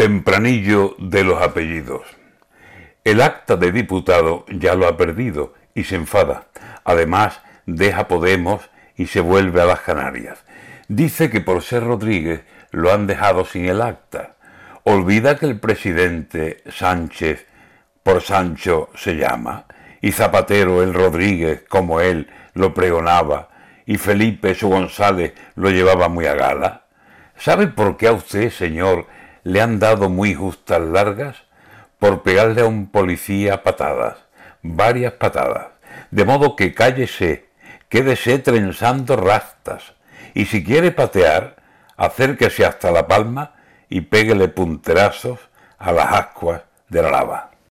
Tempranillo de los apellidos. El acta de diputado ya lo ha perdido y se enfada. Además, deja Podemos y se vuelve a las Canarias. Dice que por ser Rodríguez lo han dejado sin el acta. Olvida que el presidente Sánchez por Sancho se llama, y Zapatero el Rodríguez, como él, lo pregonaba, y Felipe su González lo llevaba muy a gala. ¿Sabe por qué a usted, señor, le han dado muy justas largas por pegarle a un policía patadas, varias patadas, de modo que cállese, quédese trenzando rastas, y si quiere patear, acérquese hasta la palma y péguele punterazos a las ascuas de la lava.